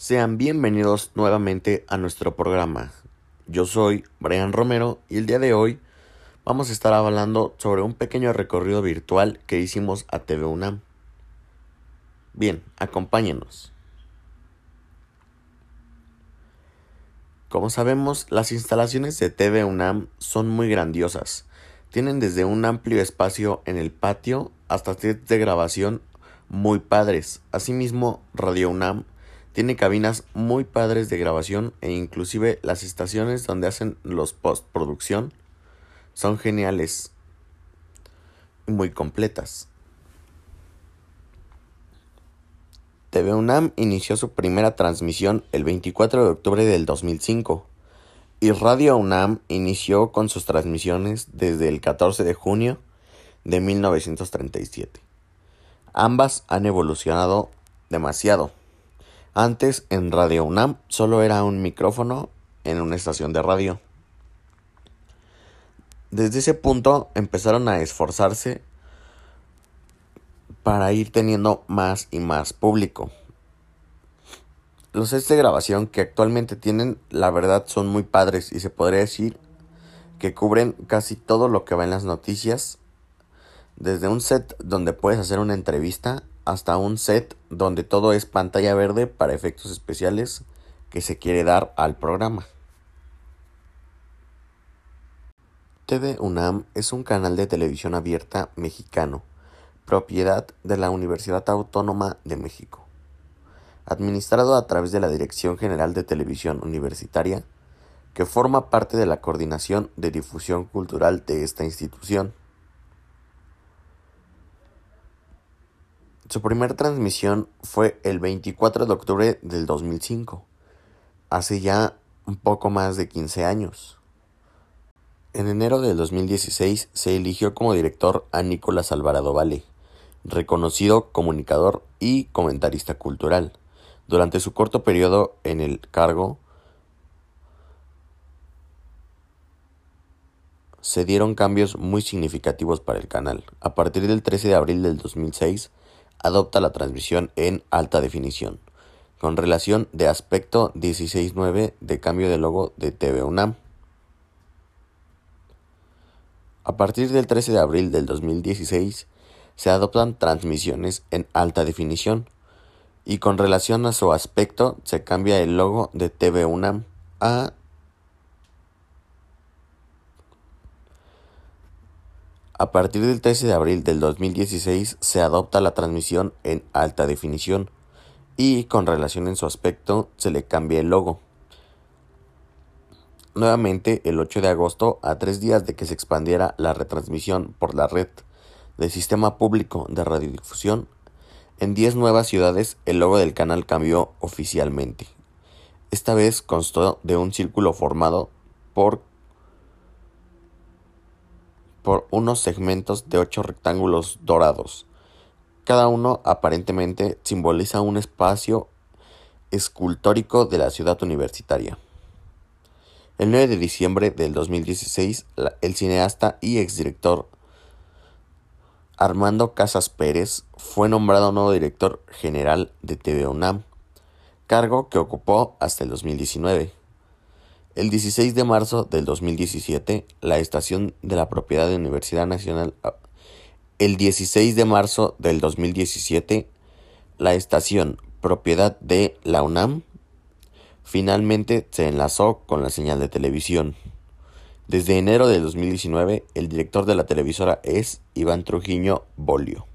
Sean bienvenidos nuevamente a nuestro programa. Yo soy Brian Romero y el día de hoy vamos a estar hablando sobre un pequeño recorrido virtual que hicimos a TV UNAM. Bien, acompáñenos. Como sabemos, las instalaciones de TV UNAM son muy grandiosas. Tienen desde un amplio espacio en el patio hasta sets de grabación muy padres. Asimismo, Radio UNAM tiene cabinas muy padres de grabación e inclusive las estaciones donde hacen los postproducción son geniales y muy completas. TV UNAM inició su primera transmisión el 24 de octubre del 2005 y Radio UNAM inició con sus transmisiones desde el 14 de junio de 1937. Ambas han evolucionado demasiado. Antes en Radio UNAM solo era un micrófono en una estación de radio. Desde ese punto empezaron a esforzarse para ir teniendo más y más público. Los sets de grabación que actualmente tienen, la verdad, son muy padres y se podría decir que cubren casi todo lo que va en las noticias desde un set donde puedes hacer una entrevista hasta un set donde todo es pantalla verde para efectos especiales que se quiere dar al programa. TV UNAM es un canal de televisión abierta mexicano, propiedad de la Universidad Autónoma de México, administrado a través de la Dirección General de Televisión Universitaria, que forma parte de la coordinación de difusión cultural de esta institución. Su primera transmisión fue el 24 de octubre del 2005, hace ya un poco más de 15 años. En enero del 2016 se eligió como director a Nicolás Alvarado Vale, reconocido comunicador y comentarista cultural. Durante su corto periodo en el cargo, se dieron cambios muy significativos para el canal. A partir del 13 de abril del 2006, adopta la transmisión en alta definición, con relación de aspecto 16.9 de cambio de logo de TV UNAM. A partir del 13 de abril del 2016 se adoptan transmisiones en alta definición y con relación a su aspecto se cambia el logo de TV UNAM a A partir del 13 de abril del 2016 se adopta la transmisión en alta definición y con relación en su aspecto se le cambia el logo. Nuevamente el 8 de agosto, a tres días de que se expandiera la retransmisión por la red del Sistema Público de Radiodifusión, en 10 nuevas ciudades el logo del canal cambió oficialmente. Esta vez constó de un círculo formado por por unos segmentos de ocho rectángulos dorados. Cada uno aparentemente simboliza un espacio escultórico de la ciudad universitaria. El 9 de diciembre del 2016, el cineasta y exdirector Armando Casas Pérez fue nombrado nuevo director general de TV UNAM, cargo que ocupó hasta el 2019. El 16 de marzo del 2017, la estación de la propiedad de Universidad Nacional. Ah, el 16 de marzo del 2017, la estación propiedad de la UNAM finalmente se enlazó con la señal de televisión. Desde enero del 2019, el director de la televisora es Iván Trujillo Bolio.